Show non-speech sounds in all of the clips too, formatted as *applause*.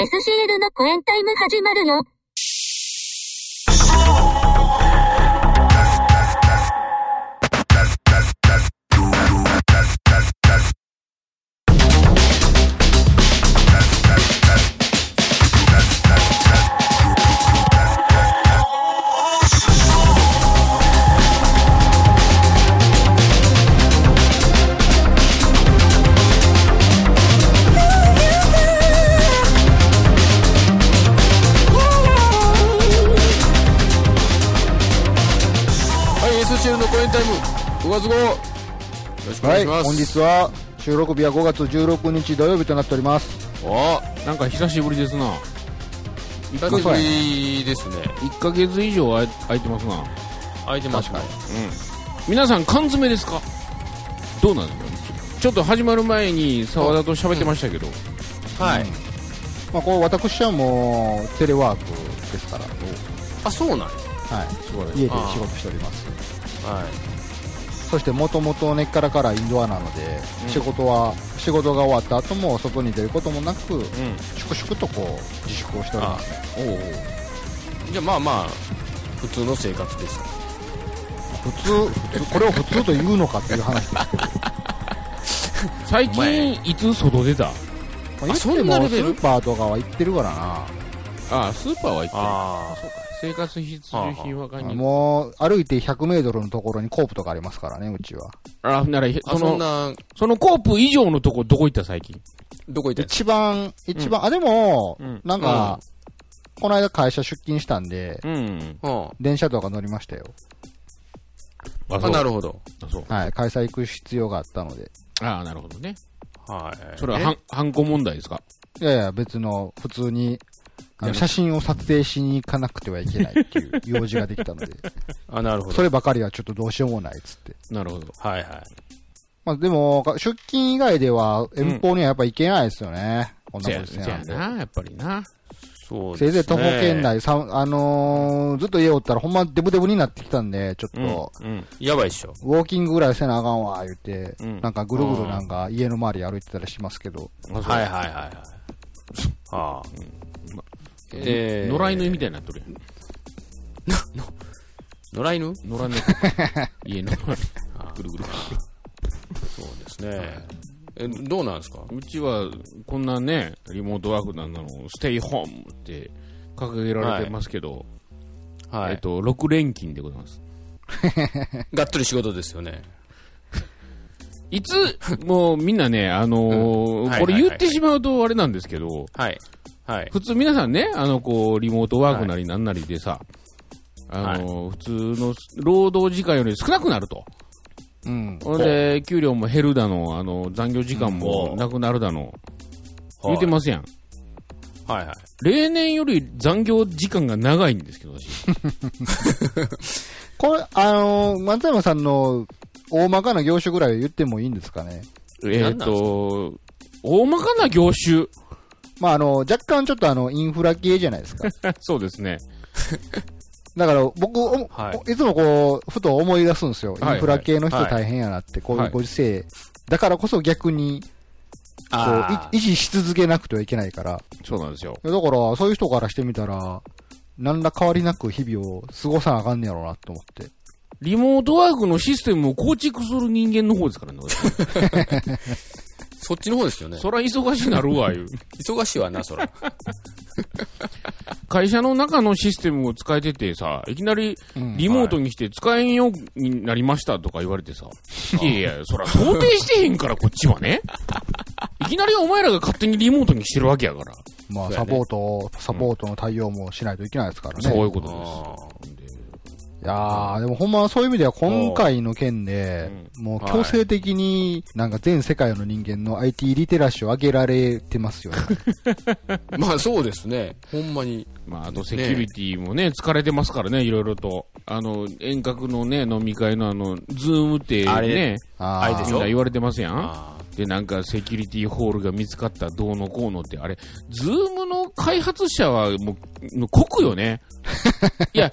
SCL の公演タイム始まるよ。しくおはい、願いします。本日は収録日は5月16日土曜日となっております。おなんか久しぶりですな。久しぶりですね。1ヶ月以上あ空いてますな。空いてますね。皆さん缶詰ですか？どうなんですか？ちょっと始まる前に沢田と喋ってましたけど。はい。まあ、こう私はもうテレワークですから、あ、そうなんやはい。家で仕事しております。はい。そしてもともと根っからからインドアなので、うん仕事は、仕事が終わった後も外に出ることもなく、うん。粛々とこう、自粛をしておりますね。おじゃあまあまあ、普通の生活です。普通、普通これを普通と言うのかっていう話ですけど、*laughs* 最近、いつ外出た？まあ、言ってもスーパーとかは行ってるからな。ああ、スーパーは行ってる。あそうか。生活必需品は買いに。もう、歩いて100メートルのところにコープとかありますからね、うちは。あ、なら、その、そんな、そのコープ以上のとこどこ行った最近？どこ行った？一番、一番、あ、でも、うんなんか、この間会社出勤したんで、うん。電車とか乗りましたよ。ああ、なるほど。はい、会社行く必要があったので。ああ、なるほどね。はい。それははん、犯行問題ですか？いやいや、別の、普通に、写真を撮影しに行かなくてはいけないっていう用事ができたので、*laughs* あ、なるほど。そればかりはちょっとどうしようもないっつって。なるほど。はいはい。まあでも、出勤以外では遠方にはやっぱ行けないですよね。こんなせや、ご時世なんで。な、やっぱりな。そうですね。せいぜい徒歩圏内、さあのーずっと家おったらほんまデブデブになってきたんで、ちょっと、うん。やばいっしょ。ウォーキングぐらいせなあかんわ、言って、うんなんかぐるぐるなんか家の周り歩いてたりしますけど、うん。はいはいはいはい。ああ。えー野良犬みたいになっとるやん。野良犬？野良猫。*laughs* 家の周り。ぐるぐる。そうですね。え、どうなんですか？うちは、こんなね、リモートワークなんなの、ステイホームって掲げられてますけど、はい。えっと、6連勤でございます。*laughs* がっつり仕事ですよね。いつ、もうみんなね、あのーうんはいこれ言ってしまうとあれなんですけど、はい。はい。普通皆さんね、あの、こう、リモートワークなりなんなりでさ、あのー普通の労働時間より少なくなると。うん。ほんで、給料も減るだの、あの、残業時間もなくなるだの、言うてますやん。はいはい。例年より残業時間が長いんですけど、私。*laughs* これ、あのー松山さんの大まかな業種ぐらいは言ってもいいんですかね？えっと、大まかな業種。まあ、あの、若干ちょっとあの、インフラ系じゃないですか。*laughs* そうですね。だから僕、おはいい、つもこう、ふと思い出すんですよ。はいインフラ系の人はい大変やなって、こうはいいうご時世。だからこそ逆に、こう、維持し続けなくてはいけないから。そうなんですよ。だから、そういう人からしてみたら、何ら変わりなく日々を過ごさなあかんねやろうなと思って。リモートワークのシステムを構築する人間の方ですからね。*laughs* そっちの方ですよね。そら忙しなるわ、いう。*laughs* 忙しいわな、そら。*laughs* 会社の中のシステムを使えててさ、いきなりリモートにして使えんようになりましたとか言われてさ、いやいや、そら想定してへんから、こっちはね。*laughs* いきなりお前らが勝手にリモートにしてるわけやから。まあ、サポート、サポートの対応もしないといけないですからね。そういういことです。やー、でもほんまそういう意味では今回の件で、もう強制的になんか全世界の人間の IT リテラシーを上げられてますよね。*laughs* まあそうですね。ほんまに。まあ、あとセキュリティもね、疲れてますからね、いろいろと。あの、遠隔のね、飲み会のあの、 Zoom ってね、あーあれでしょみんな言われてますやん。あで、なんかセキュリティホールが見つかったどうのこうのって、あれ、Zoom の開発者はもう、もう酷よね。*laughs* いや、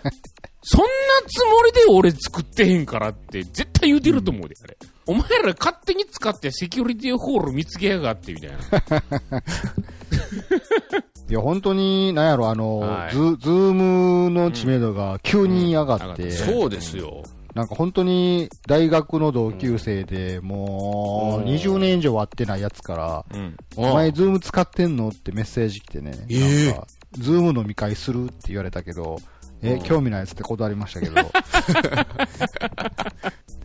そんなつもりで俺作ってへんからって絶対言うてると思うで、あれ。お前ら勝手に使ってセキュリティホール見つけやがって、みたいな。*laughs* いや、本当に、なんやろ、あの、はいズ、 Zoom の知名度が急に上がって、うんそうですよ。なんか本当に大学の同級生で、もう、うん20年以上会ってないやつから、うん。お前 Zoom 使ってんのってメッセージ来てね、ええなんか、ズーム飲み会するって言われたけど、え、うん。興味ないっつって断りましたけど。*laughs*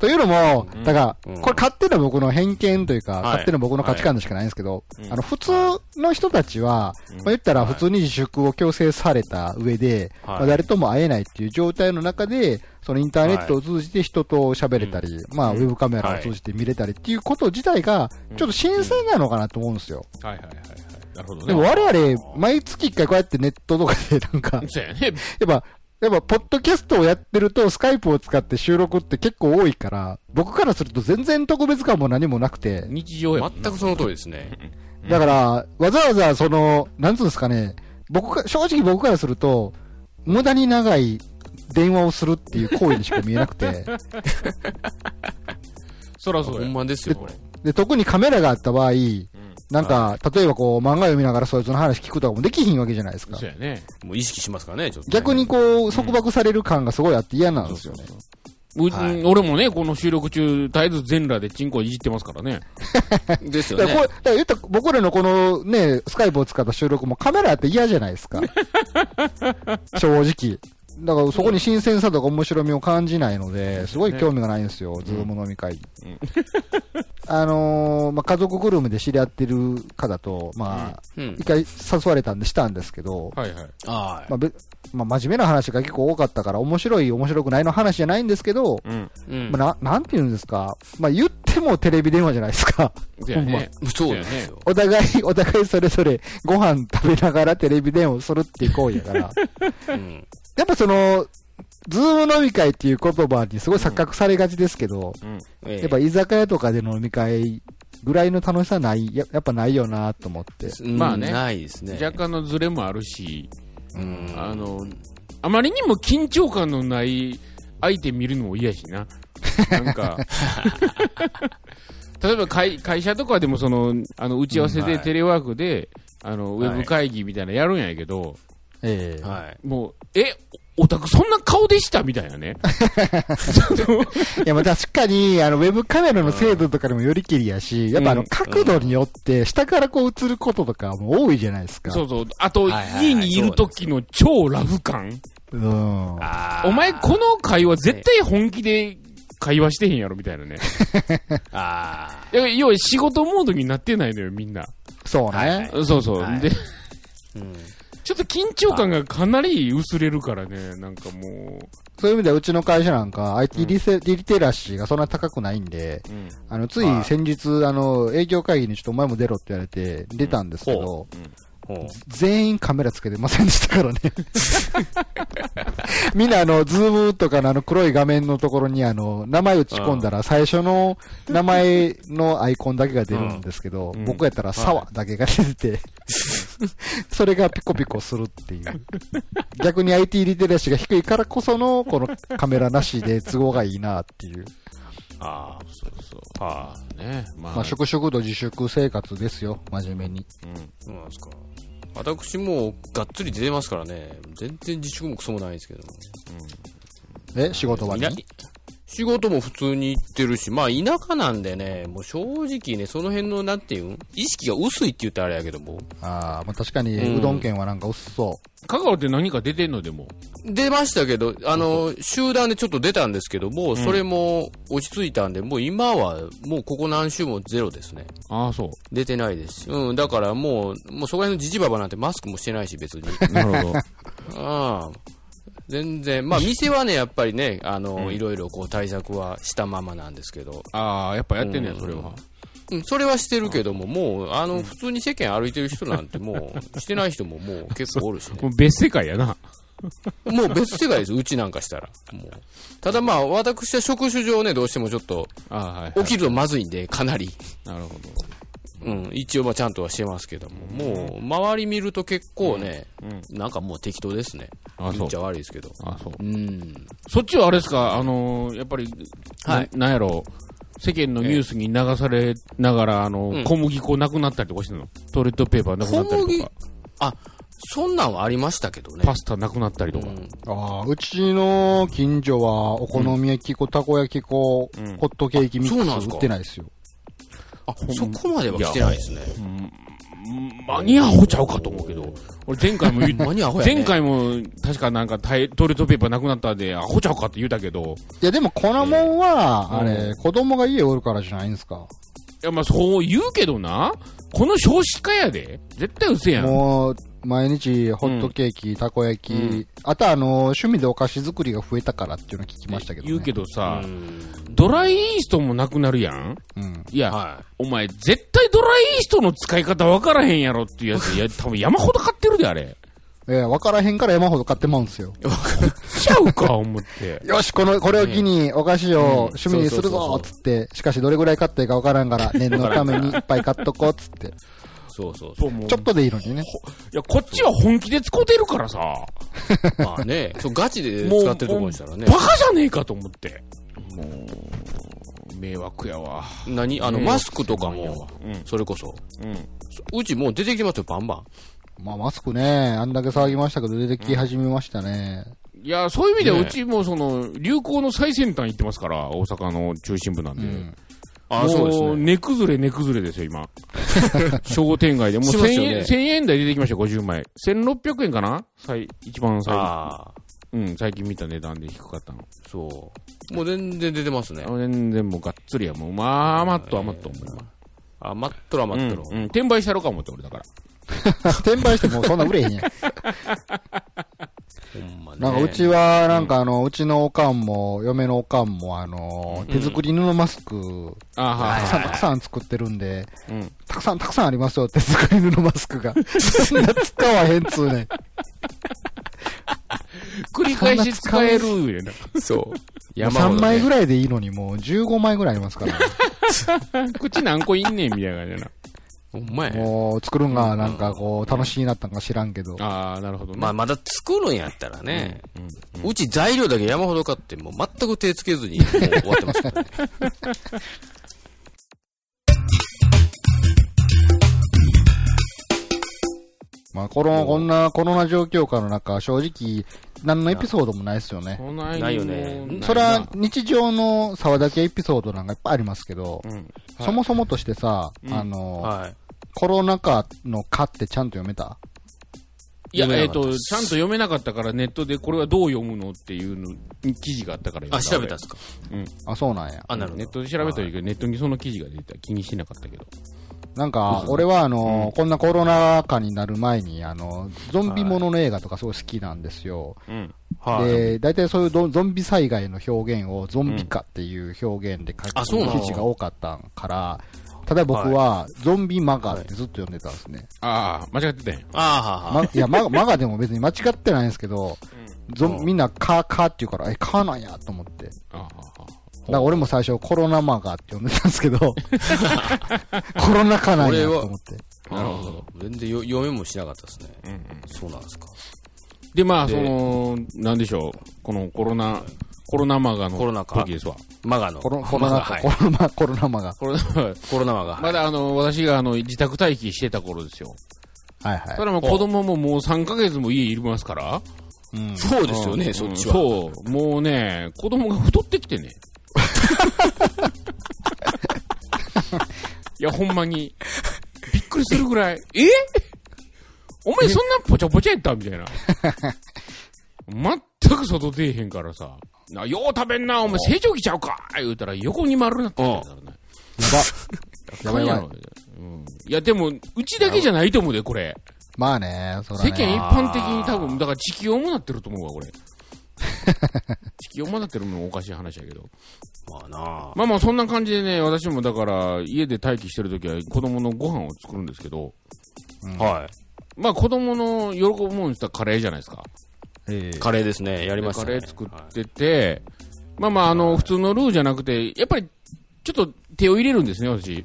というのも、だから、うん。これ勝手な僕の偏見というか、はい。勝手な僕の価値観でしかないんですけど、うん。あの、普通の人たちは、うん。まあ、言ったら普通に自粛を強制された上で、はい。まあ、誰とも会えないっていう状態の中で、そのインターネットを通じて人と喋れたり、まあ、ウェブカメラを通じて見れたりっていうこと自体が、ちょっと新鮮なのかなと思うんですよ。はいはいはいはい。なるほどね。でも我々、毎月一回こうやってネットとかでなんか。やっぱ、やっぱ、ポッドキャストをやってると、スカイプを使って収録って結構多いから、僕からすると全然特別感も何もなくて、日常や全くその通りですね。*laughs* だから、わざわざその、なんつうんですかね、僕か、正直僕からすると、無駄に長い電話をするっていう行為にしか見えなくて、*laughs* そらそうや。ほんまですよ、これ。で、特にカメラがあった場合、なんか、例えばこう、漫画読みながらそいつの話聞くとかもできひんわけじゃないですかそう。やね。もう意識しますからね、ちょっとね。逆にこう、束縛される感がすごいあって嫌なんですよね。うはい俺もね、この収録中、絶えず全裸でチンコいじってますからね。*laughs* ですよだからこ。だから言ったら僕らのこのね、スカイプを使った収録もカメラって嫌じゃないですか。*laughs* 正直。だからそこに新鮮さとか面白みを感じないので、すごい興味がないんですよ、ズーム飲み会。あのーまあ、家族グルームで知り合ってる方と、まあ、うん。一回誘われたんでしたんですけど、はいはい。はまあ、べまあ、真面目な話が結構多かったから、面白い、面白くないの話じゃないんですけど、うん。い。うん。まあ、ななんて言うんですか？まあ、言ってもテレビ電話じゃないですか。そうやね。そうよ。お互い、お互いそれぞれご飯食べながらテレビ電話をするっていう行為やから。*laughs* うん。やっぱその、ズーム飲み会っていう言葉にすごい錯覚されがちですけど、うん。ええやっぱ居酒屋とかでの飲み会ぐらいの楽しさない、ややっぱないよなと思って。うんまあねないですね。若干のズレもあるし、うん。あの、あまりにも緊張感のない相手見るのも嫌やしな。*laughs* なんか、例えば会会社とかでもその、あの、打ち合わせうんはいでテレワークで、あの、ウはいェブ会議みたいなのやるんやけど、ええはい。もう、え、オタクそんな顔でしたみたいなね。*laughs* いや、まあ確かに、あの、ウェブカメラの精度とかにもよりきりやし、やっぱあの、うん角度によって、下からこう映ることとかも多いじゃないですか。そうそう。あと、家にいる時の超ラフ感。うん。お前、この会話絶対本気で会話してへんやろみたいなね。*laughs* あいや要は仕事モードになってないのよ、みんな。そうね。そうそう。はいで、ーうん。ちょっと緊張感がかなり薄れるからね、なんかもそういう意味ではうちの会社なんか IT リセ、リテラシーがそんな高くないんで、う。うん。あの、つい先日、あの、営業会議にちょっとお前も出ろって言われて、出たんですけど、全員カメラつけてませんでしたからね。*laughs* みんなあの、 Zoom とかのあの黒い画面のところにあの、名前打ち込んだら最初の名前のアイコンだけが出るんですけど、うん。僕やったらサワだけが出てて、*laughs* それがピコピコするっていう。逆に IT リテラシーが低いからこその、このカメラなしで都合がいいなっていう。ああ。そうそう。はあ。ね。まあ、まあ、食食度自粛生活ですよ、真面目に。うん。そうなんですか。私もがっつり出てますからね。全然自粛もクソもないですけども。え、仕事場に仕事も普通に行ってるし、まあ田舎なんでね、もう正直ね、その辺のなんていうん？意識が薄いって言ったらあれやけども。ああ、まあ確かに、うどん県はなんか薄そう。香川って何か出てんのでも。出ましたけど、あの、集団でちょっと出たんですけども、それも落ち着いたんで、もう今はもうここ何週もゼロですね。ああ、そう。出てないですし。うん、だからもう、もうそこら辺のジジババなんてマスクもしてないし、別に。*laughs* なるほど。*laughs* ああ。全然。まあ店はね、やっぱりね、あの、うんいろいろこう対策はしたままなんですけど。ああ、やっぱやってんねや、うんそれは。うん、それはしてるけども、もう、あの、普通に世間歩いてる人なんてもう、してない人ももう結構おるしね *laughs* も。う別世界やな。*laughs* もう別世界です、うちなんかしたら。もう。ただまあ、私は職種上ね、どうしてもちょっと、ああ、はい、はい。起きるとまずいんで、かなり。なるほど。うん、一応まあちゃんとはしてますけども、もう、周り見ると結構ね、うん。なんかもう適当ですね。あっち。ゃ悪いですけど。ああ、そう。うん。そっちはあれですか、あのーやっぱり、はいななんやろ？世間のニュースに流されながら、あの、うん小麦粉なくなったりとかしてんの？トイレットペーパーなくなったりとか。そんなんはありましたけどね。パスタなくなったりとか。うんああ、うちの近所は、お好み焼き粉、たこ焼き粉、うんホットケーキミッそうなんすか？クス売ってないですよ。あ、そこまでは来てないですね。うん間に合うちゃうかと思うけど、俺前回も言っ間に合うやね。前回も確かなんかタイトイレットペーパーなくなったんで、アホちゃうかって言うたけど、いや、でも粉もんは、うん。あれ、子供が家おるからじゃないんですか。いやまあそう言うけどな、この少子化やで、絶対嘘やん。もう、毎日、ホットケーキ、たこ焼き、うんあとあの、趣味でお菓子作りが増えたからっていうの聞きましたけど、ね。言うけどうさ、んドライイーストもなくなるやんうん。いや、はお前絶対ドライイーストの使い方わからへんやろっていうやつ、いや、多分山ほど買ってるで、あれ。ええ、わからへんから山ほど買ってまうんすよ。ちゃうか、思って。*laughs* よし、この、これを機にお菓子を趣味にするぞつって、しかしどれぐらい買っていいかわからんから、念のためにいっぱい買っとこうつって。そうそうそう。ちょっとでいいのにね。いや、こっちは本気で使うてるからさ、*laughs* まあね、そうガチで使ってるところにしたらねバ。カじゃねえかと思って。もう、迷惑やわ。何？あの、ねマスクとかも、うん。それこそ。うん。うちもう出てきてますよ、バンバン。まあ、マスクね、あんだけ騒ぎましたけど、出てき始めましたね。いや、そういう意味ではねうちもその、流行の最先端行ってますから、大阪の中心部なんで。うん。あそうですね。値崩れ値崩れですよ、今。*laughs* 商店街で。もう1000しますよね円、1000円台出てきましたよ、50枚。1600円かな最、一番最、ああ、うん、最近見た値段で低かったの。そう。もう全然出てますね。全然もうがっつりや、もう、まあ、余っと余っと思う。あ、待っとら待っとら。うん、うん、転売したろか思って、俺だから。*laughs* 転売してもそんな売れへんやん。*laughs* ね。なんかうちは、なんかあの、うちのおかんも、嫁のおかんも、あの、手作り布マスク、たくさんたくさん作ってるんで、うん。たくさんたくさんありますよ、手作り布マスクが。*laughs* そんな使わへんつうねん。*laughs* 繰り返し使える。そう。3枚ぐらい。でいいのにもう15枚ぐらいありますから、*laughs* 口何個いんねんみたいな感じやな。ほんまや。もう作るんがなんかこう楽しいなったんか知らんけど。ああ、なるほどね。まあ、まだ作るんやったらね。うん、うんうち材料だけ山ほど買って、もう全く手つけずに、*laughs* もう終わってますからね。*laughs* まあこの、こんなコロナ状況下の中、正直、何のエピソードもないですよね。そないないよねそれは日常の沢だけエピソードなんかいっぱいありますけど、うん。そもそもとしてさ、うんあの、はい。コロナ禍の禍ってちゃんと読めた？いや、えっ、読めなかったと、ちゃんと読めなかったからネットでこれはどう読むのっていうの、記事があったからあ、調べたんですか？あ、そうなんや。あ、なるほど。ネットで調べたけど、ネットにその記事が出てた気にしなかったけど。なんか、俺はあの、こんなコロナ禍になる前に、あの、ゾンビものの映画とかすごい好きなんですよ。うん。はい。で、大体そういうゾゾンビ災害の表現をゾンビ化っていう表現で書くあそうなの？記事が多かったから、ただ僕はゾンビマガってずっと読んでたんですね。ああ、間違ってたんや。ああ、はま、いや、マガマガでも別に間違ってないんですけど、ゾンみんなカーカーって言うから、え、カーなんやと思って。だああ、あから俺も最初コロナマガって呼んでたんですけど、*laughs* コロナ禍なんやと思って。あ。なるほど。全然よ読めもしなかったですね。うんうん。そうなんですか。で、まあ、でその、なんでしょう。このコロナ、コロナマガのコロナ禍時ですわ。マガの。コロコロナ禍、はいコ。ロナ、コロナマガ。コロナマガコロナマガ。まだあの、私があの、自宅待機してた頃ですよ。はいはいそ。れも子供ももう3ヶ月も家いますから。うん。そうですよね、うんそっちは。そう。もうね、子供が太ってきてね。*laughs* いや、ほんまに。びっくりするぐらい。え？お前そんなぽちゃぽちゃやった？みたいな。*laughs* 全く外出えへんからさ。なよう食べんな、お前成長期ちゃうか言うたら横に丸なってたからね。やば。*laughs* やばいやばい。うんいや、でも、うちだけじゃないと思うで、これ。まあね、そら世ね。間一般的に多分、だから地球もなってると思うわ、これ。*laughs* 地球もなってるのもおかしい話やけど。まあなあ。まあまあ、そんな感じでね、私もだから、家で待機してるときは子供のご飯を作るんですけど、はい。まあ子供の喜ぶもんしたらカレーじゃないですか。ええカレーですね。やりましたね。カレー作ってて、まあまあ、あの、普通のルーじゃなくて、やっぱり、ちょっと手を入れるんですね、私。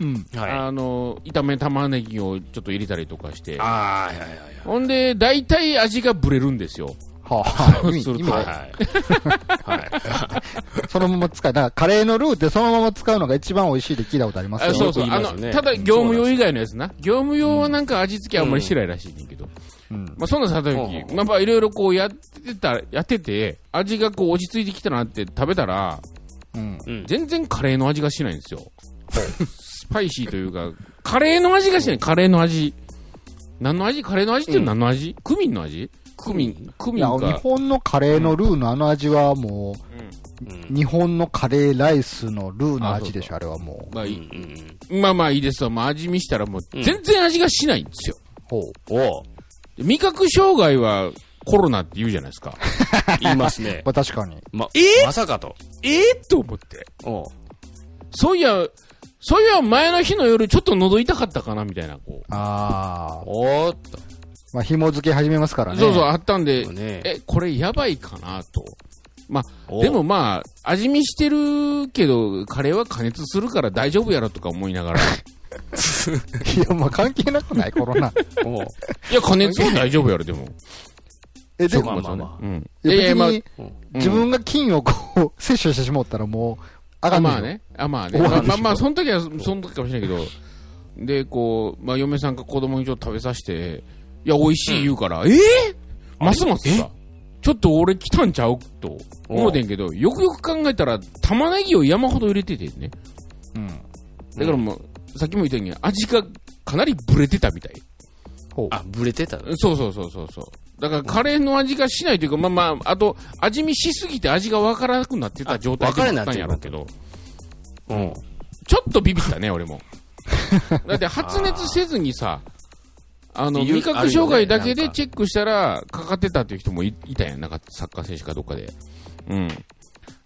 うん。はい。あの、炒め玉ねぎをちょっと入れたりとかして。ああ、はいはいはいほんで、大体味がブレるんですよ。はあ、意味するとはい。ははい。はい。*laughs* そのまま使う。だからカレーのルーってそのまま使うのが一番美味しいって聞いたことありますよ。あそうそう。あの、ただ業務用以外のやつな。業務用はなんか味付けあんまりしないらしいねんけど。うん。まあ、そんなさておうんき、まあ、まあ、いろいろこうやってた、やってて、味がこう落ち着いてきたなって食べたら、うん。うん。全然カレーの味がしないんですよ。スパイシーというか、カレーの味がしない、カレーの味。何の味？カレーの味って何の味、クミンの味？クミン、クミンか。日本のカレーのルーのあの味はもう日本のカレーライスのルーの味でしょ、あれはもう。まあまあまあいいですわ。まあ味見したらもううん全然味がしないんですよ。ほう。おう味覚障害はコロナって言うじゃないですか。*laughs* 言いますね。*laughs* まあ確かに。ま、えまさかと。ええと思って。おうそういや、そういや前の日の夜ちょっと喉痛かったかなみたいな、こう。ああ。おーっと。まあ紐付け始めますからね。そうそう、あったんで、ねえ、これやばいかなと。まあ、でもまあ、味見してるけど、カレーは加熱するから大丈夫やろとか思いながら。*laughs* いや、まあ関係なくない、コロナ。おういや、加熱は大丈夫やろ、でも。え、でも、そうかまあまあうん。いや別まあ自分が菌をこう、*laughs* 摂取してしまったらもう、あかんねんよあまあ。ね。あまあね。まあ *laughs* まあまあ、その時は、その時かもしれないけど、で、こう、まあ、嫁さんが子供にちょっと食べさせて、いや、美味しい言うから、ええますます？さ、ちょっと俺来たんちゃう？と思うてんけど、よくよく考えたら、玉ねぎを山ほど入れててね。うん。だからもう、さっきも言ったように、味がかなりブレてたみたい。ほう。あ、ブレてた？そうそうそうそうそう。だからカレーの味がしないというか、まあまあ、あと、味見しすぎて味がわからなくなってた状態でもあったんやろうけど、うん。ちょっとビビったね、俺も。*laughs* だって発熱せずにさ、あの、味覚障害だけでチェックしたら、かかってたっていう人もいいたやん、なんかサッカー選手かどっかで。うん。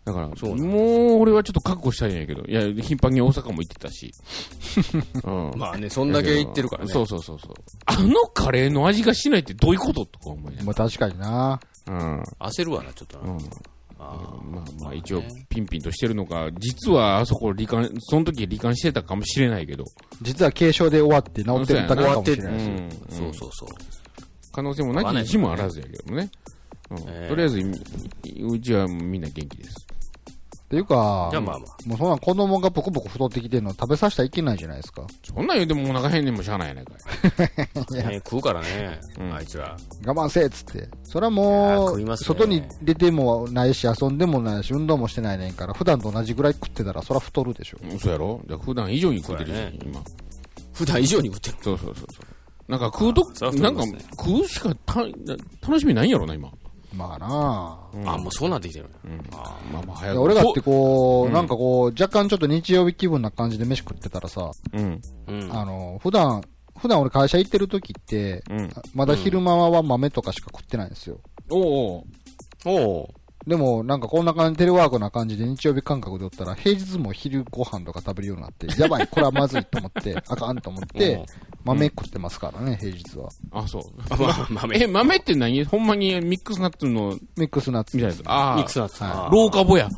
だから、そうもう俺はちょっと覚悟したいんやけど、いや、頻繁に大阪も行ってたし。うん。まあね、そんだけ言ってるからね。そうそうそうそう。あのカレーの味がしないってどういうこととか思いながまあ確かにな。ら。うん。焦るわな、ちょっとな。うん。あまあまあ一応ピンピンとしてるのか、実はあそこ罹患、その時罹患してたかもしれないけど。実は軽症で終わって治ってるだけかもしれうないし。そうそうそう。可能性もなきにしもあらずやけどもね。うんええとりあえず、うちはみんな元気です。っていうかじゃあ、まあまもうそんなん子供がポコポコ太ってきてるの食べさせたらいけないじゃないですか。そんなん言うてもお腹んもしゃあないやないかい。*laughs* あ。ね食うからねう、んあいつら。我慢せえっつって。それはも、うね外に出てもないし、遊んでもないし、運動もしてないねんから、普段と同じぐらい食ってたら、そら太るでしょ。うんそうやろ？じゃあ普段以上に食ってるそうやね、し今。普段以上に食ってる。そうそうそうそう。なんか食うとなんか食うしかた楽しみないんやろな、今。まあなうんあ、もうそうなってきてる。うんあまあまああ早く。俺だってこう、うんなんかこう、若干ちょっと日曜日気分な感じで飯食ってたらさ、うん。うん。あの、普段、普段俺会社行ってる時って、うん。まだ昼間は豆とかしか食ってないんですよ。おうおうおうでも、なんかこんな感じ、テレワークな感じで日曜日感覚でおったら、平日も昼ご飯とか食べるようになって、やばい、これはまずいと思って、*laughs* あかんと思って、豆食ってますからね、平日は。あ、そう。まあ、豆。え、豆って何？ほんまにミックスナッツの、ミックスナッツみたいな。ああミック、スナッツ。はいローカボや。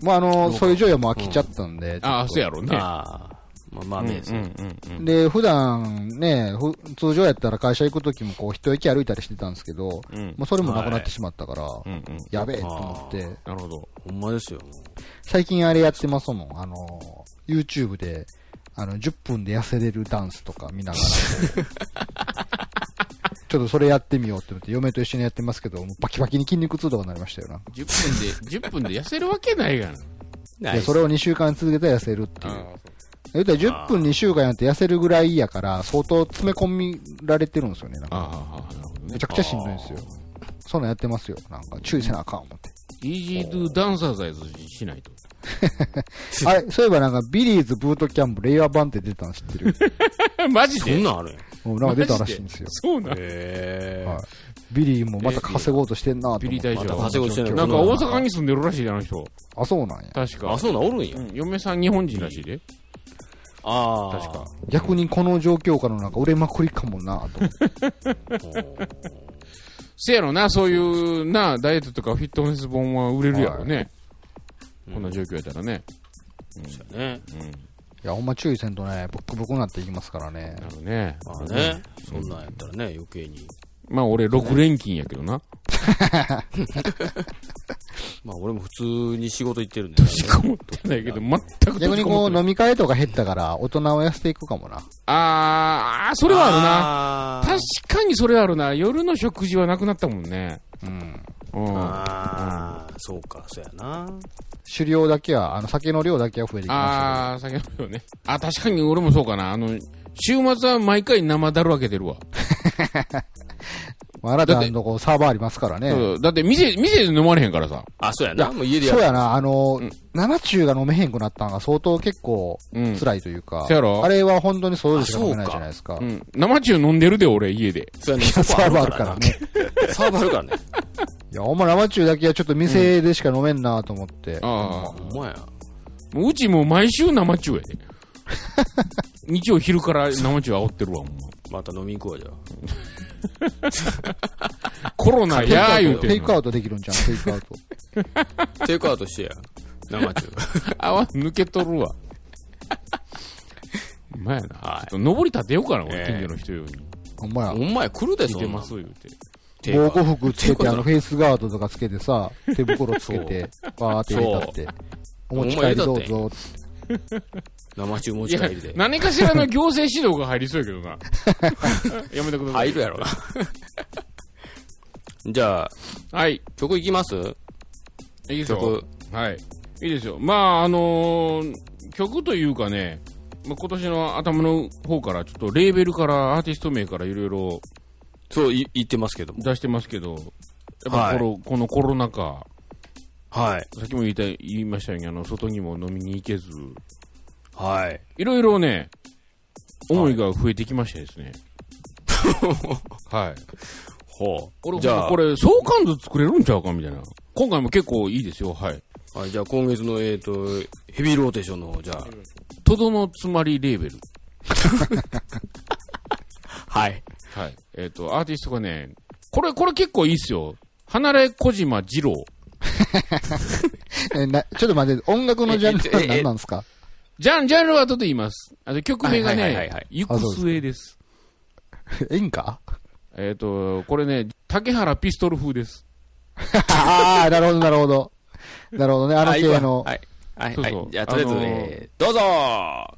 もうあの、そういう状況も飽きちゃったんで。ああ、そうやろうね。ああ。まあ、豆ですうんね。うんうん。で、普段ね、通常やったら会社行く時もこう一駅歩いたりしてたんですけど、うん。もうそれもなくなってしまったから、うんうん。やべえと思って、なるほど。ほんまですよ。最近あれやってますもん、あの、YouTube で、あの、10分で痩せれるダンスとか見ながら、ちょっとそれやってみようって思って、嫁と一緒にやってますけど、もうバキバキに筋肉痛とかになりましたよな。10分で、10分で痩せるわけないがな。で、それを2週間続けたら痩せるっていう。言うたら10分2週間やって痩せるぐらいやから、相当詰め込みられてるんですよね。なんかめちゃ。くちゃしんどいんですよ。そんなんやってますよ。なんか注意せなあかん思って。イージードゥダンサーザイズしないと。*laughs* あれ、そういえばなんかビリーズブートキャンプ令和版って出たの知ってる？*laughs* マジそんなんあるんや。もうなんか出たらしいんですよ。そうなん？はい。ビリーもまた稼ごうとしてんなと思って。ビリー大将また稼ごうとしてんのなんか大阪に住んでるらしいであの人。あ、そうなんや。確か。あ、そうなん？おるんやう。ん嫁さん日本人らしいで。ああ。確か。逆にこの状況下のなんか売れまくりかもなと思って。*laughs* せやろな、そういうな、ダイエットとかフィットネス本は売れるやろね。こんな状況やったらね。ね。うん。いや、ほんま注意せんとね、ブックブクになっていきますからね。なるね。まあね。そんなんやったらね、余計に。まあ俺6連勤やけどな。*laughs* まあ俺も普通に仕事行ってるんで、ね。閉じこもってないけど、全く閉逆にこう飲み会とか減ったから、大人を痩せていくかもな。あーそれはあるな。な確かにそれはあるな。夜の食事はなくなったもんね。うん。うん。ああ、そうか、そうやな。酒量だけは、あの、酒の量だけは増えてきまああ、酒飲むよね。あ、確かに俺もそうかな。あの、週末は毎回生だる開けてるわ。*laughs* したなたのとこサーバーありますからね。そうだって店、店で飲まれへんからさ。あ、そうやな。もう家でやる。そうやな、あの、うん生中が飲めへんくなったのが相当結構うん。辛いというか、そうやろあれは本当に外でしか飲めないじゃないですか。うん。生中飲んでるで、俺、家で。そうやね。サーバーあるからね。*laughs* サーバーあるからね。いや、ほんま生中だけはちょっと店でしか飲めんなと思って。ああ。ほんまや。もううちもう毎週生中やで。*laughs* 日曜昼から生中煽ってるわ、ほんま。また飲み行こうじゃ *laughs* コロナやー言うて。テイクアウトできるんじゃん、テイクアウト。あ。*laughs* テイクアウトしてや。生中。*laughs* 泡抜けとるわ。ほんまやな。はいちょっと登り立てようかな、俺、ええ近所の人ように。ほんまやほ。んまや、来るで、そんなん聞いてます、言うて。防護服つけて、あの、フェイスガードとかつけてさ、手袋つけて、バーって入れたって。お持ち帰りどうぞ。生中持ち帰りで、。何かしらの行政指導が入りそうやけどな。*laughs* やめてください。入るやろな。*laughs* じゃあ、はい。曲いきます？いいですよ曲。。はい。いいですよ。まあ、あのー曲というかね、まあ、今年の頭の方から、ちょっとレーベルから、アーティスト名からいろいろそうい言ってますけども。出してますけど、やっぱこの,、このコロナ禍、はい。さっきも言いた言いましたように、あの、外にも飲みに行けず、はい。いろいろね、思いが増えてきましてですね。はい。ほう。俺、じゃあ、これ、相関図作れるんちゃうかみたいな。今回も結構いいですよ。はい。はい、じゃあ今月の、えっ、と、ヘビーローテーションの、じゃあ、とどのつまりレーベル。*laughs* はい。はい。えっ、と、アーティストがね、これ、これ結構いいっすよ。離れ小島二郎。*laughs* えなちょっと待って、音楽のジャンルは何なんですか？ジャン、ジャンルは後で言います。あと曲名がねい、行く末です。えんかえっ、と、これね、竹原ピストル風です。ああ、なるほど、なるほど。なるほどね、あのはい系の。はい。はい。そうそうはい。じゃあ、とりあえず、どうぞ「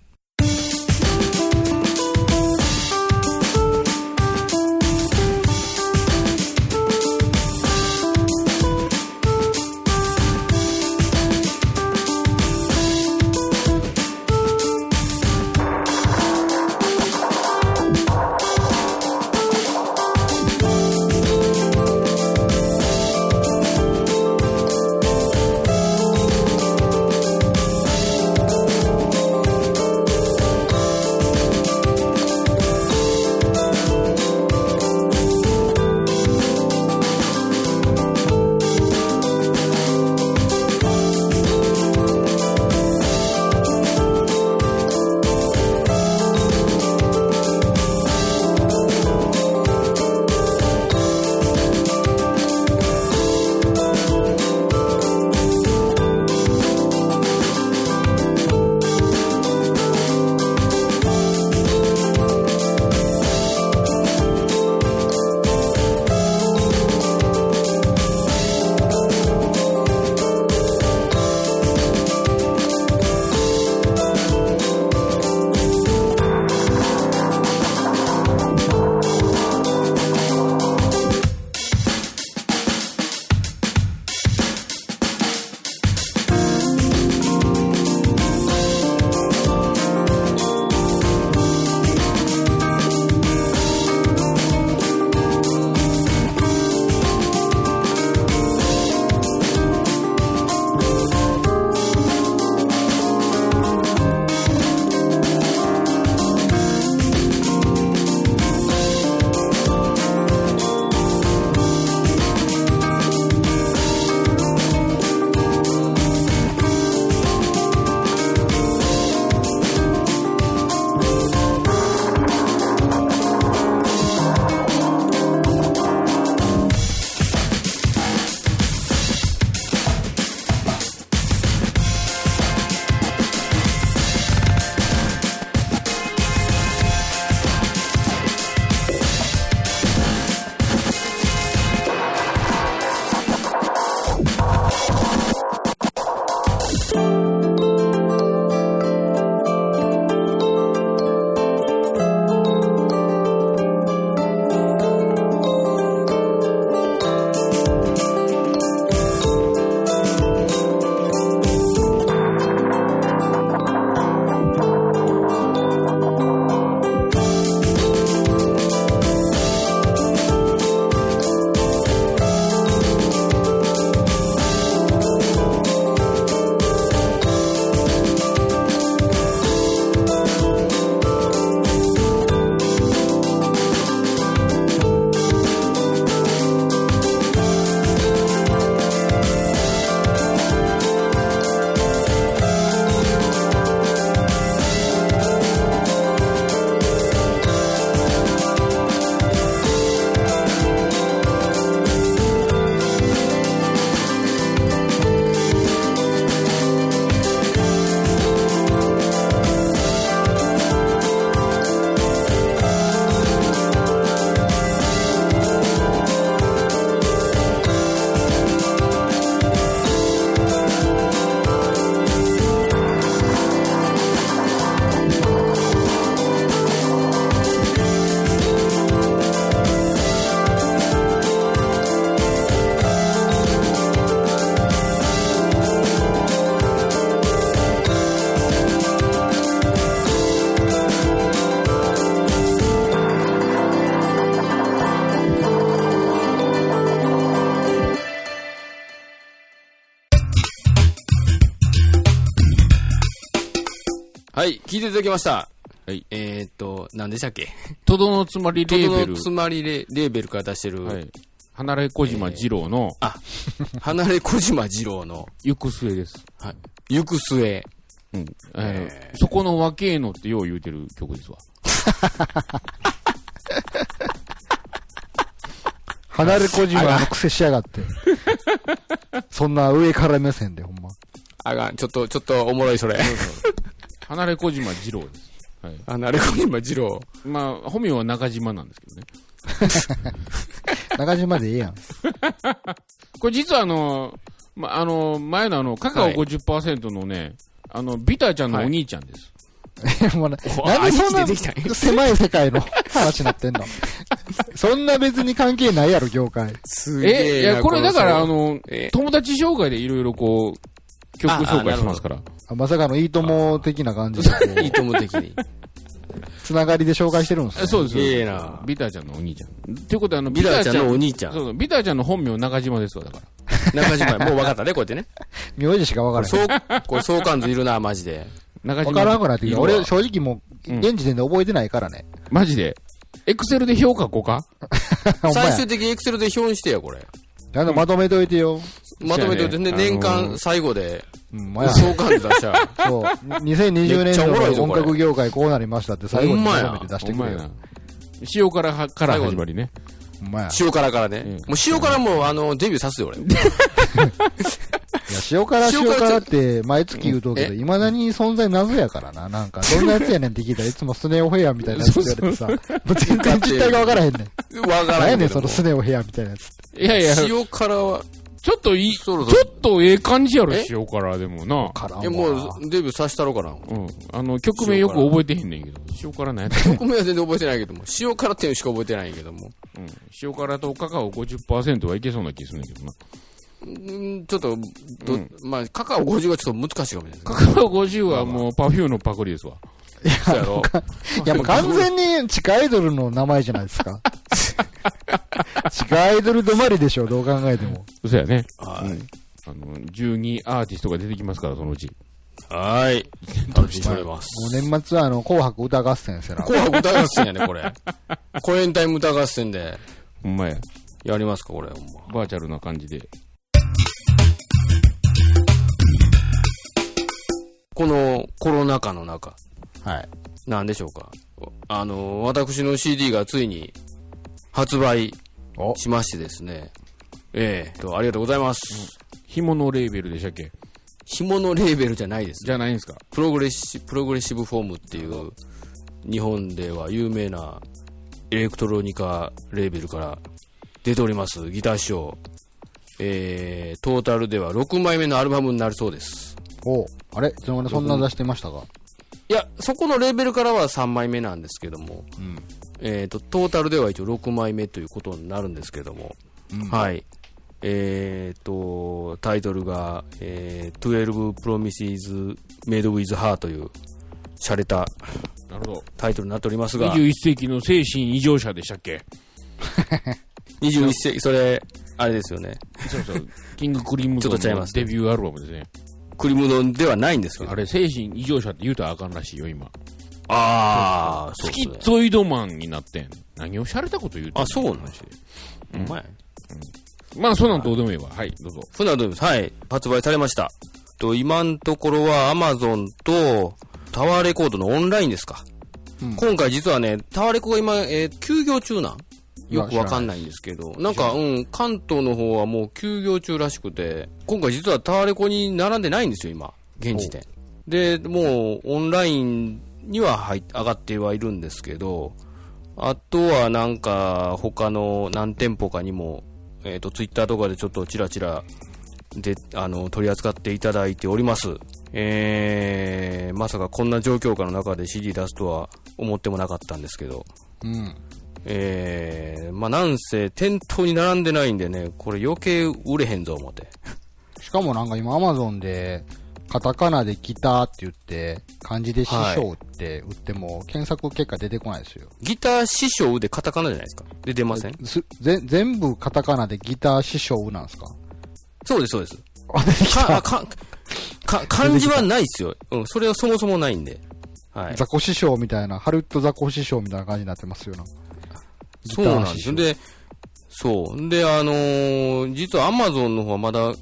はい、聞いていただきました。はい。えーっと、何でしたっけ？とどのつまりレーベルトドの。つまりレレーベルから出してる、はい。離れ小島二郎の離れ小島二郎の、*laughs* 行く末です。はい、行く末。うん。あの、そこの若えのってよう言うてる曲ですわ。*laughs* 離れ小島の癖しやがって。*laughs* そんな上から目線で、ほんま。あがん、ちょっと、ちょっとおもろいそれ。離れ小島二郎です。はい。離れ小島二郎。まあ、本名は中島なんですけどね。*laughs* 中島でええやん。*laughs* これ実はあの、ま、あの、前のあの、カカオはい50%のね、あの、ビターちゃんのお兄ちゃんです。*laughs* もうなおなんでそんな狭い世界の話になってんのそんな別に関係ないやろ、業界。すえ、いや、これだからあ、のえ、友達紹介でいろいろこう、曲紹介しますから。あまさかのいいとも的な感じで、こ *laughs* いいうとも的に。つながりで紹介してるんですそうです。そうですええなビターちゃんのお兄ちゃん。ということであの、ビターちゃんのお兄ちゃんそうそう、ビターちゃんの本名中島ですわ、だから。中島やもう分かったね、こうやってね。*laughs* 名字しかわからそうへん。、これ相関図いるな、マジで。中島。わからんくなって俺、正直もう、うん現時点で覚えてないからね。マジで？エクセルで評価こうか？*laughs* 最終的にエクセルで表にしてや、これ。ちゃんとまとめといてよ。まとめておいて、ね、年間最後で、うん、まや。相関図出し。2020ちゃおもろいぞ年度の音楽業界こうなりましたって最後にまとめて出してくれよ。塩辛はから始まりね。塩辛からね。うんもう塩辛もう、あの、デビューさすよ、俺。*laughs* いや、塩辛塩辛って毎月言うとうけど、え未だに存在謎やからな。なんか、どんなやつやねんって聞いたらいつもスネオヘアみたいなやつ言われてさ、もう全然実態がわからへんねん。わから何やねん、そのスネオヘアみたいなやつ。いやいや、ち塩辛は、ょっといい、ちょっとええ感じやろえ、塩辛でもな。からんわえ、もう、デビューさせたろうかな。うん。あの、曲名よく覚えてへんねんけど。塩辛なんやっ曲名は全然覚えてないけども、塩辛っていうのしか覚えてないけども。けうん。塩辛とカカオ50%はいけそうな気するんだけどな。うんちょっと、どうんまあ、カカオ50はちょっと難しいかもしれないですね。カカオ50はもうパフューのパクリですわ。そうやろ。いや、もう完全に地下アイドルの名前じゃないですか。*laughs* 地下アイドル止まりでしょ、どう考えても。嘘やね。はい。うん。あの、12アーティストが出てきますから、そのうち。はい。楽しみます。もう年末はあの、紅白歌合戦せな。紅白歌合戦やね、これ。公演タイム歌合戦で、ほんまや。やりますか、これ。ほんまバーチャルな感じで。このコロナ禍の中、はい。なんでしょうか。あの、私の CD がついに発売をしましてですね。ええと、ありがとうございます。紐のレーベルでしたっけ？紐のレーベルじゃないです。じゃないんですか？プログレッシ Progressive Form っていう、日本では有名なエレクトロニカレーベルから出ております、ギターショー。えー、トータルでは6枚目のアルバムになるそうです。おあれ？そんな出してましたか？いや、そこのレーベルからは3枚目なんですけども、うん。えーと、トータルでは一応6枚目ということになるんですけども、うんはい。えーと、タイトルが、えー、12 Promises Made with Her という、洒落たなるほど。タイトルになっておりますが、21世紀の精神異常者でしたっけ？*laughs* 21世紀、それ、あれですよね。そうそう。キングクリムゾンのデビューアルバムですね。クリムドンではないんですけど。あれ、精神異常者って言うたらあかんらしいよ、今。あー、スそうですね。キッゾイドマンになってん。何をしゃれたこと言うてんの？あそうなの話でお前。まあ、そんなんどうでもいいわ。はい、どうぞ。船戸です。はい。発売されました。と、今のところは Amazon とタワーレコードのオンラインですか。うん今回実はね、タワーレコが今、えー休業中なん？よくわかんいないんですけど、なんか、うん、関東の方はもう休業中らしくて、今回実はタワーレコに並んでないんですよ、今、現時点。で、もう、オンラインには入っ上がってはいるんですけど、あとはなんか、他の何店舗かにも、えっ、と、ツイッターとかでちょっとチラチラ、で、あの、取り扱っていただいております。えー、まさかこんな状況下の中で CD 出すとは思ってもなかったんですけど、うん。えー、まあ、なんせ店頭に並んでないんでね、これ余計売れへんぞ思って。しかもなんか今アマゾンで、カタカナでギターって言って、漢字で師匠って打っても、検索結果出てこないですよ。ギター師匠でカタカナじゃないですか。で出ません？すぜ全部カタカナでギター師匠なんですか？そうです、そうです。あ、出てきか、た。あか、か、漢字はないっすよ。うん、それはそもそもないんで。はい。ザコ師匠みたいな、ハリウッドザコ師匠みたいな感じになってますよな。そうなんですよ。で、そう。で、あのー実はアマゾンの方はまだ、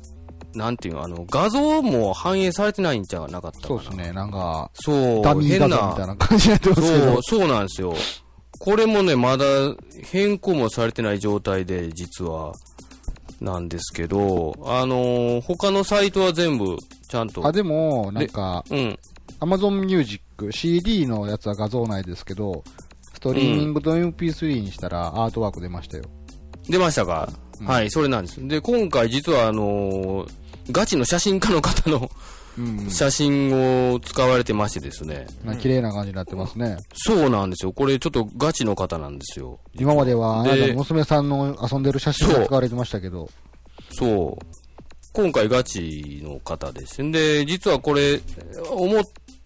なんていうの、あの、画像も反映されてないんじゃなかったかな。そうですね、なんか、そう。ダミー画像みたいな感じになってますけどそう、。そうなんですよ。これもね、まだ変更もされてない状態で、実は、なんですけど、あのー他のサイトは全部、ちゃんとあ、、でも、なんか、うん。Amazon Music、CD のやつは画像ないですけど、ストリーミングと MP3 にしたらアートワーク出ましたよ。出ましたか、うんはい、それなんです。で、今回実はあのーガチの写真家の方のうん、写真を使われてましてですね。うん。綺麗な感じになってますね。そうなんですよ。これちょっとガチの方なんですよ。今までは、あなでたの娘さんの遊んでる写真が使われてましたけど、そう。今回ガチの方です。で、実はこれ、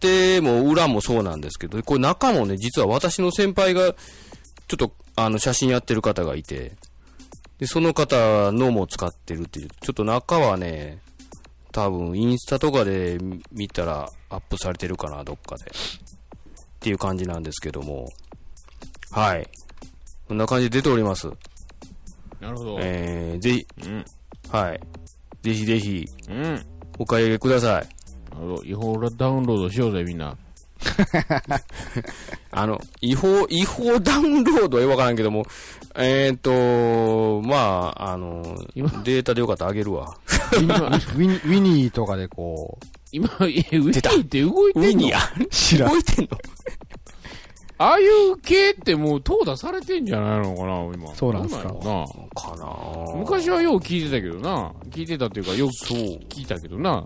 表も裏もそうなんですけど、これ中もね、実は私の先輩が、ちょっと、あの、写真やってる方がいて、で、その方のも使ってるっていう、ちょっと中はね、多分、インスタとかで見たらアップされてるかな、どっかで。っていう感じなんですけども。はい。こんな感じで出ております。なるほど。えー、ぜひ、うん。はい。ぜひぜひ、うん。お買い上げください。違法ダウンロードしようぜ、みんな。*laughs* あの、違法、違法ダウンロードはよくわからんけども、えっ、と、まあ、あの、今データでよかったらあげるわ。*laughs* ウィニウィニウィニーとかでこ今、え、ウィニーって動いてんの？やう、知らん動。いてんの？ああいう系ってもう淘汰されてんじゃないのかな、今。そうなんすかどうやろかなな昔はよう聞いてたけどな。聞いてたっていうか、よくそう。聞いたけどな。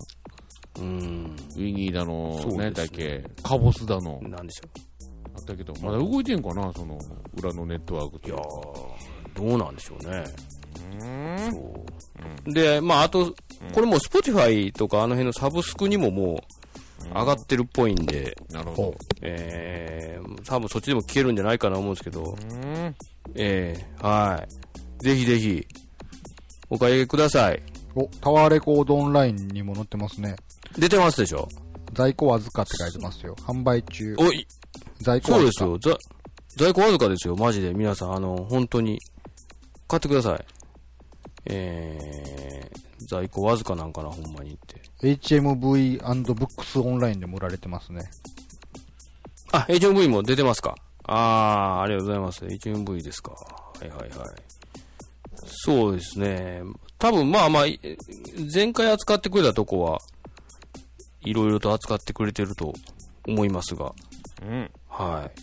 うん。ウィニーだの、ね何だっけ、カボスだの。なんでしょあったけど、まだ動いてんかな、その、裏のネットワークって。う。いやーどうなんでしょうね。うーん。そう。で、まあ、あと、これもう Spotify とかあの辺のサブスクにももう上がってるっぽいんで、なるほど。えー、多分そっちでも聞けるんじゃないかなと思うんですけど、うーん。えー、はい。ぜひぜひ、お買い上げください。お、タワーレコードオンラインにも載ってますね。出てますでしょ？在庫わずかって書いてますよ。販売中。おい、在庫わずか。そうですよ。ざ在庫わずかですよ。マジで。皆さん、あの、本当に。買ってください。えー、在庫わずかなんかな、ほんまにって。HMV&Books オンラインでも売られてますね。あ、HMV も出てますか？あー、ありがとうございます。HMV ですか。はいはいはい。そうですね。多分まあまあ、い前回扱ってくれたとこは、いろいろと扱ってくれてると思いますが、うん。はい。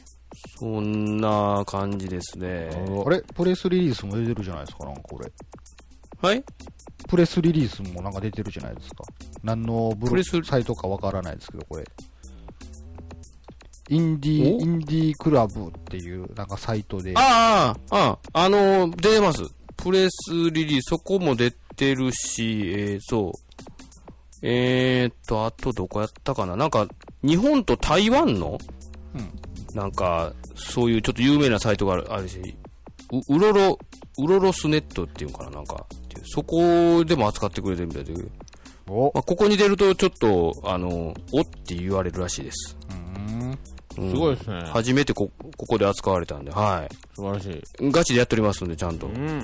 そんな感じですね。あれ？プレスリリースも出てるじゃないですか、なんかこれ。はい？プレスリリースもなんか出てるじゃないですか。何のブロプレスサイトかわからないですけど、これ。インディお？ー、インディークラブっていう、なんかサイトで。ああ、ああ、あの、出てます。プレスリリース、そこも出てるし、えー、そう。えーっと、あとどこやったかな？なんか、日本と台湾の、うんなんか、そういうちょっと有名なサイトがあるあるし、う、うろろ、うろろスネットっていうのかな？なんか、そこでも扱ってくれてるみたいで、お、まあ、ここに出るとちょっと、あの、おって言われるらしいです。うーん。うんすごいですね。初めてこ、ここで扱われたんで、はい。素晴らしい。ガチでやっておりますんで、ちゃんと。ちうん。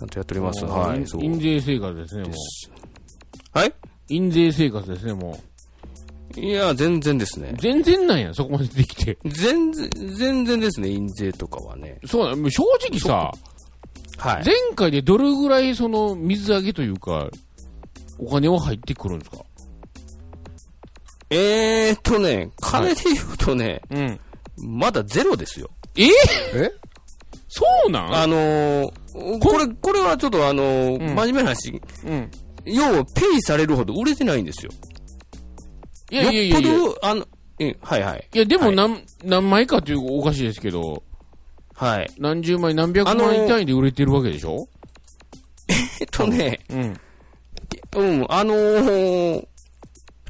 ゃんとやっております。はい。そう。印税生活ですね、もう。はい？印税生活ですね、もいや、全然ですねう。。全然なんや、そこまでできて。全然、全然ですね、印税とかはね。そうだ、もう正直さ、はい。前回でどれぐらいその水揚げというか、お金は入ってくるんですか？えーっとね、金で言うとね、うん。まだゼロですよ。え？え？そうなん？あのー、これ、これはちょっとあのーうん真面目な話、うん。要はペイされるほど売れてないんですよ。いやいやいやいや。よっぽど、あの、うん、はいはい。いや、でもはい何、何枚かっていうおかしいですけど、はい。何十枚、何百あのー枚単位で売れてるわけでしょ？えっとね、うん。うん、あのー、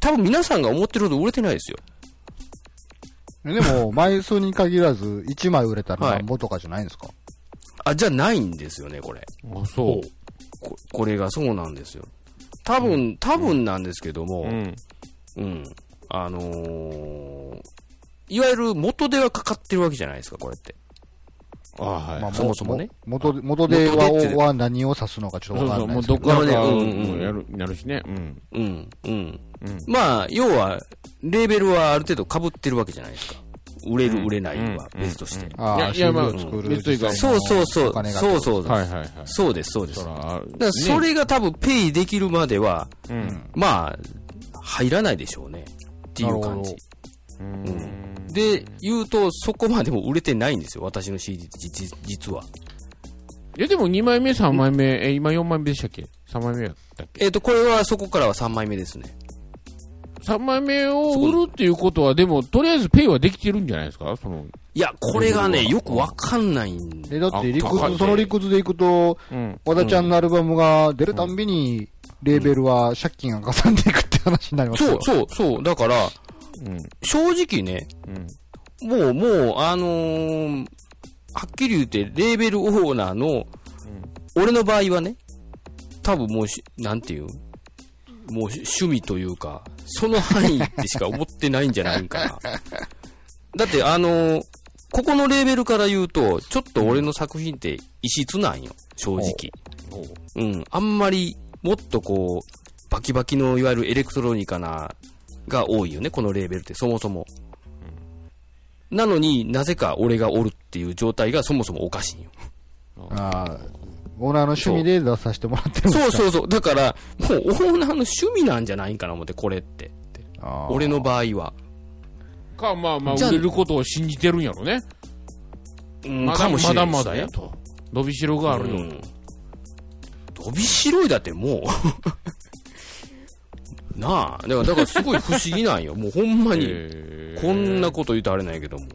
多分皆さんが思ってるほど売れてないですよ。でも、*laughs* 枚数に限らず、1枚売れたらはいなんぼとかじゃないんですか、あ、じゃないんですよね、これ。あ、そう。ここれがそうなんですよ。多分、多分なんですけども、うん。うん。あのーいわゆる元手はかかってるわけじゃないですか、これって。あはい。まあ、そもそもね元、元ではは何を指すのかちょっとそうそう、わかんないですけど。もうどっからか、まあねううんうんん、やる、なるしね。うん。うん、うん。うん。まあ、要は、レーベルはある程度被ってるわけじゃないですか。売れる、売れないはうん別として。ああ、いやまあ作る別というかそうそうそうお金。がそうそう。はいはいはい。そうです、そうです。そだからら、それが多分ペイできるまでは、うん。まあ、入らないでしょうね。っていう感じ。うん。で、言うと、そこまでも売れてないんですよ。私の CD って実実は。いや、でも2枚目、3枚目、え、今4枚目でしたっけ ?3 枚目やったっけ？えっ、と、これはそこからは3枚目ですね。?3 枚目を売るっていうことは、でも、とりあえずペイはできてるんじゃないですか？その、いや、これがね、よくわかんないんえ、だって理屈、その理屈でいくと、うん。和田ちゃんのアルバムが出るたんびに、レーベルは借金がかさんでいくって話になりますよ。そう、そう、そう。だから、うん。正直ね、うん。もう、もう、あのーはっきり言って、レーベルオーナーの、俺の場合はね、多分もうし、なんていう？もう趣味というか、その範囲ってしか思ってないんじゃないんかな。*laughs* だって、あのーここのレーベルから言うと、ちょっと俺の作品って異質なんよ、正直。うん、あんまり、もっとこう、バキバキのいわゆるエレクトロニカな、が多いよね、このレーベルって、そもそも。なのになぜか俺がおるっていう状態がそもそもおかしいんよ。ああ、オーナーの趣味で出させてもらってるそうそうそう。だから、もうオーナーの趣味なんじゃないんかな思って、これって。ああ俺の場合は。か、まあまあ、売れることを信じてるんやろね。うん、まだかもしれないまだまだやと。伸びしろがあるよ。うん伸びしろいだってもう。*laughs* なあ。だから、だからすごい不思議なんよ。もうほんまに。えーこんなこと言うとあれなんやけども。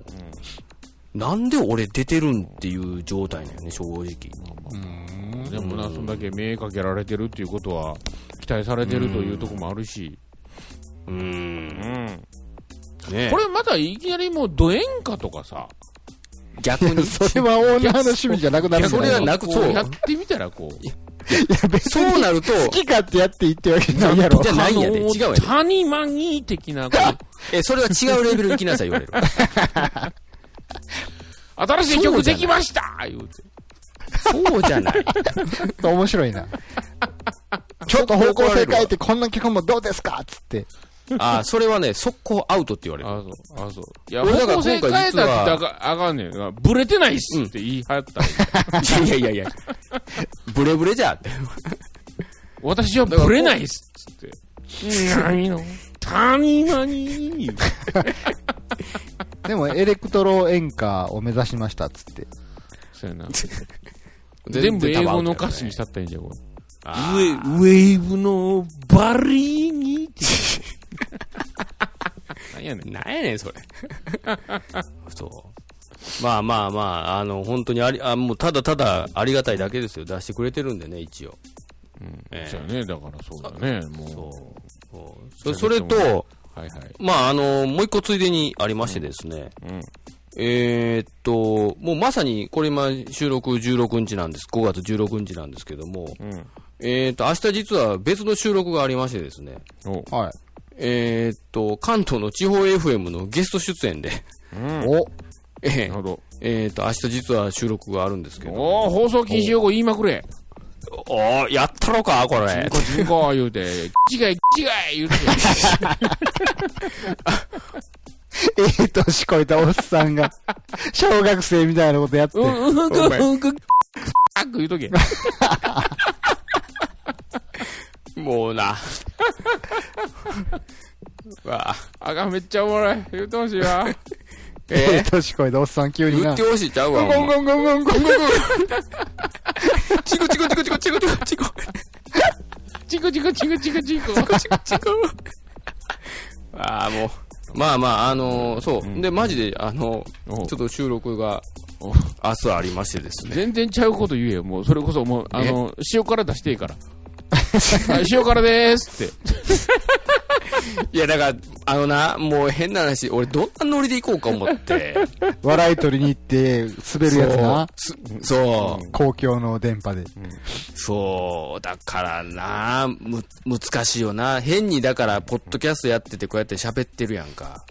なんで俺出てるんっていう状態なんよね、正直。でもな、そんだけ目かけられてるっていうことは、期待されてるというところもあるし。うー。うんん。ねこれまたいきなりもう、ド演歌とかさ。逆に。それはオーナーの趣味じゃなくなるそれはなくそうこやってみたら、こう。いや、別にそうなると、好き勝手やっていいってわけじゃないやろじ。ゃないんやで。違うやで。谷間に的な、*laughs* え、それは違うレベル行きなさい、言われる。*laughs* 新しい曲できました言うて。そうじゃない。面白いな。*laughs* ちょっと方向性変えてこんな曲もどうですかつって。あ、それはね、速攻アウトって言われる。あそう、あそう。いや、俺だから方向性変えたってあかあかんねんが、ブレてないっすって言い張った。*laughs* いやいやいやブレブレじゃって。私はブレないっすっつって。何の谷間にでも、エレクトロ演歌を目指しましたっつって。そうやな。*laughs* 全部英語の歌詞にししたったらいいんじゃん、これ。あウェウェーブのバリーにって *laughs* 言う。何やねん。なんやねん、それ。*laughs* そう。まあまあまあ、あの、本当にあり、あ、もうただただありがたいだけですよ。出してくれてるんでね、一応。ええそうやね。だからそうだね。もう。そうそそれと、はいはい。まああの、もう一個ついでにありましてですね。うん。えーっと、もうまさに、これ今収録16日なんです。5月16日なんですけども、うん。えーっと、明日実は別の収録がありましてですね。おはい。えーっと、関東の地方 FM のゲスト出演で、うん。おえーなるほど。えーっと、明日実は収録があるんですけど。おー放送禁止用語言いまくれ。おーやったろか、これ。コチンコ言うて、違い違い言うて。*laughs* *laughs* ええ年こいたおっさんが、小学生みたいなことやって。うん、うん、うん、うん、く、く言うとけ。もうな。わあ、あかん、めっちゃおもろい。言うてほしいわ。えええ年こいたおっさん急にな言って。ほしいちゃうわ。ゴンゴンゴンゴンゴンゴンゴン。チコチコチコチコチコチコチコ。チクチクチクチクチク。ああ、もう。まあまあ、あのーそう。で、マジで、あのおうちょっと収録がお明日ありましてですね。全然ちゃうこと言えよ。もう、それこそもう、あの、塩辛出していいから。*laughs* はい、塩辛でーすって。*laughs* いや、だから、あのな、もう変な話、俺どんなノリで行こうか思って。笑い取りに行って、滑るやつな。そう。すそう。公共の電波で。そう。だからな、む、難しいよな。変に、だから、ポッドキャストやってて、こうやって喋ってるやんか。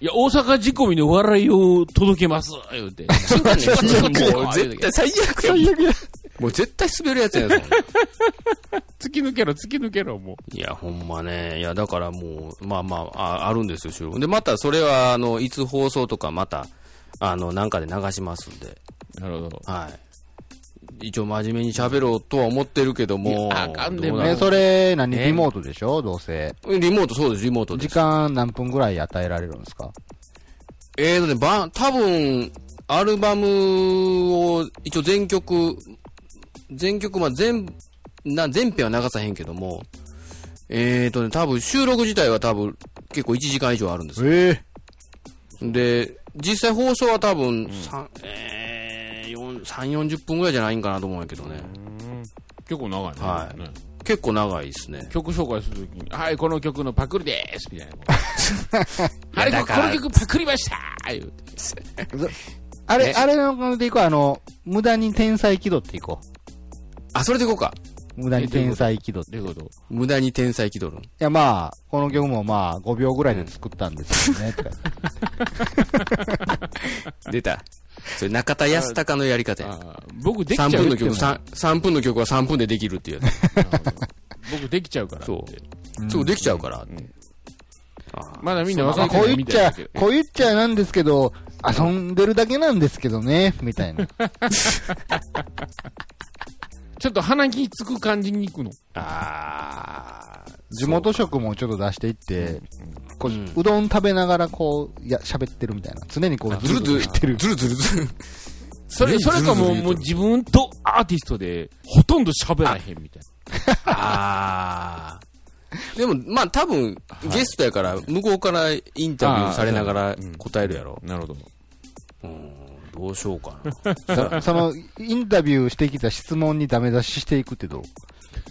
いや、大阪仕込みの笑いを届けます、言うて。*laughs* もう絶対最悪や。最悪や。もう絶対滑るやつやん、そんなん突き抜けろ、突き抜けろ、もう。いや、ほんまね。いや、だからもう、まあまあ、ああるんですよ、収録。で、またそれは、あの、いつ放送とかまた、あの、なんかで流しますんで。なるほど。はい。一応真面目に喋ろうとは思ってるけども。あかんでもえ、どうなるそれ、何？え？リモートでしょ？どうせ。リモート、そうです、リモートで時す。間何分ぐらい与えられるんですか？えーとね、ば、多分、アルバムを、一応全曲、全曲、まあ、全、な、全編は流さへんけども、えーとね、多分、収録自体は多分、結構1時間以上あるんですよ。えで、実際放送は多分、三えー、4 3、40分ぐらいじゃないんかなと思うんやけどね。結構長いね。はいね結構長いですね。曲紹介するときに、はい、この曲のパクリですみたいな。*laughs* はい、この曲パクりました言うて。*laughs* あれ、ねあれのでいこう、あの、無駄に天才気取っていこあ、それでいこうか。う。無駄に天才気取って。どういうこと？無駄に天才気取る。いや、まあ、この曲もまあ、5秒ぐらいで作ったんですよね、とか。*laughs* 出た。それ中田康隆のやり方や。僕できちゃ3う分の曲、って三三分の曲は3分でできるっていうや *laughs* 僕できちゃうからって。そうつ。そう、できちゃうからって。まだみんな分かまあ、こう言っちゃ。こう言っちゃなんですけど、遊んでるだけなんですけどね、みたいな。*laughs* ちょっと鼻気つく感じに行くの。あー地元食もちょっと出していって、こううんうどん食べながらこう、いや、喋ってるみたいな。常にこう、ずるずるずるずる言ってる。ずるずるずる。それ、それかもう、もう自分とアーティストで、ほとんど喋らへんみたいああ。でも、まあ多分、ゲストやから、向こうからインタビューされながらうん答えるやろ。な。なるほど。うん、どうしようかな。そ *laughs* その、インタビューしてきた質問にダメ出ししていくってど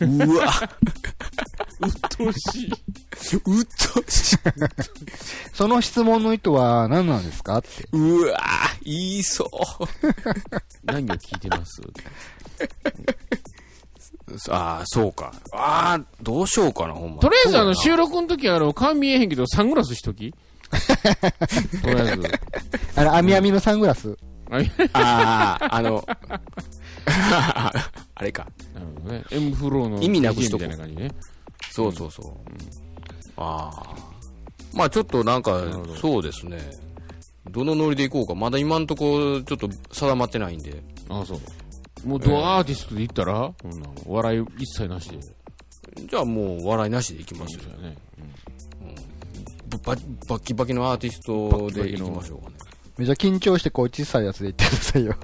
う？うわ、うっとうしい。うっとしい。その質問の意図は何なんですかって。うわ、言いそう。何を聞いてます？*laughs* ああ、そうか。ああ、どうしようかな、ほんま。とりあえずあの、収録の時あの、顔見えへんけど、サングラスしとき *laughs* とりあえず。あの、網網のサングラス？あああ、あの、*laughs* あれか。なるほどね。M フローの意味なくしとこうみたいな感じね。そうそうそう。ああ。まあちょっとなんかそうですね。どのノリでいこうか。まだ今んとこ、ちょっと定まってないんで。ああ、そう。もうドアーティストで言ったら、こんなの笑い一切なしで。じゃあもう笑いなしでいきますよ。ね。ババッキバキのアーティストでいきましょうかね。めちゃ緊張してこう小さいやつで言ってくださいよ。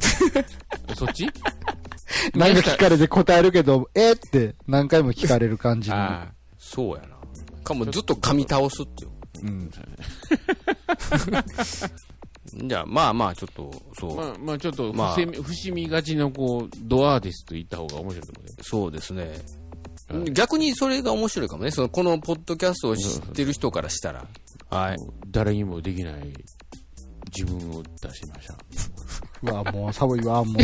う *laughs* んそっち？*laughs* なんか聞かれて答えるけど、えーって何回も聞かれる感じの。ああ。そうやな。かもずっと噛み倒すっていう。うん。*laughs* じゃあまあまあちょっと、そう。まあ、まあちょっと、まあ伏せみ伏みがちのこう、ドアーティスト言った方が面白いと思うね。そうですね。はい逆にそれが面白いかもね。その、このポッドキャストを知ってる人からしたら。はい。誰にもできない自分を出しました。*laughs* うわ、もう寒いわ、もう。も *laughs* う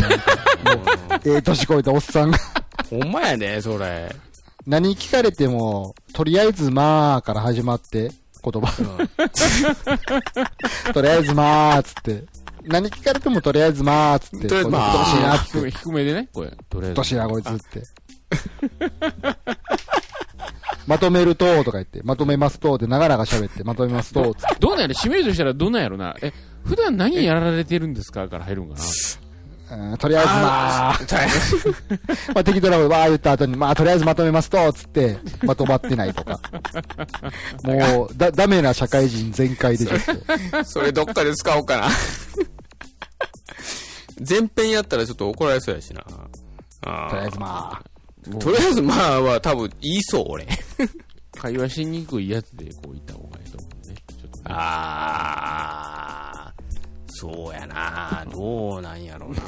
ええ年こいたおっさんが。ほんまやね、それ。何聞かれても、とりあえずまあから始まって、言葉。*laughs* とりあえずまあっつって。何聞かれてもとりあえずまあっつって。とりあえずまあ。低めでね、これ。とりあえず。うっとうしいな、こいつって。*laughs* まとめると、とか言って、まとめますと、で、長々喋って、まとめますと、つって。どうなんやろ締めるとしたらどうなんやろな。え、普段何やられてるんですかから入るんかな？うんとりあえずまあ、*laughs* まあ適当なことわー言った後に、まあとりあえずまとめますと、つって、まとまってないとか。*laughs* もう、だ、ダメな社会人全開でちょっと。それどっかで使おうかな。前編やったらちょっと怒られそうやしな。あとりあえずまあ。とりあえずまあは多分言いそう、俺。*laughs* 会話しにくいやつでこう言った方がいいと思うね。ちょっとねあー。そうやな。どうなんやろうな。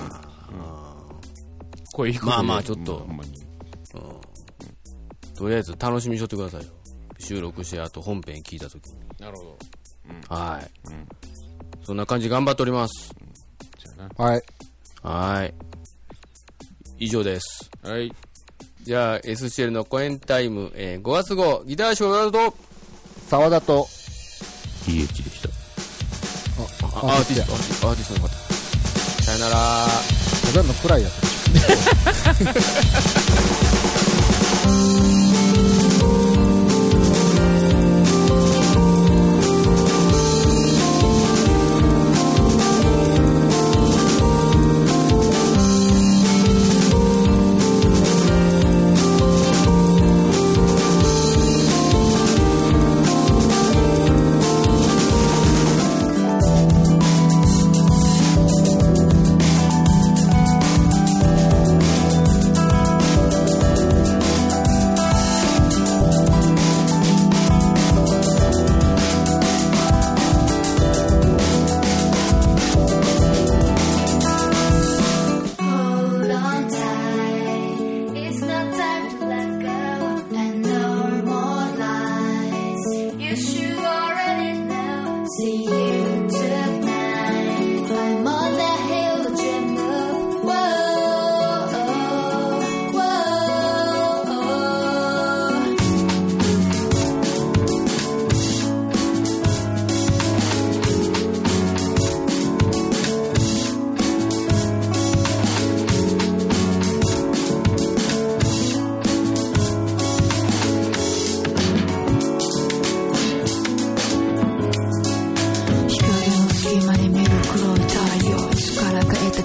声低くまあまあちょっとほんまにとりあえず楽しみにしとってくださいよ。収録して、あと本編聞いたときに。なるほど。はい。うんそんな感じ頑張っております。じゃあはい。はい。以上です。な。はい。じゃあ、SCL のコエンタイム、えー5月号、ギターショーワールド、沢田と、EH でした。アーティスト、アーティスト、アーティストの方。さよなら。ただの暗いやつ。*laughs*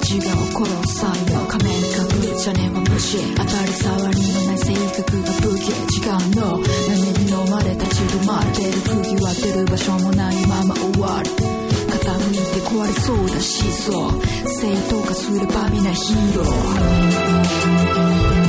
自我殺す才能仮面かぶ邪念は無視当たり障りのない性格が武器違うの。波に飲まれ立ち止まってる釘は出る場所もないまま終わる。傾いて壊れそうだしそう。正当化すればみなヒーロー。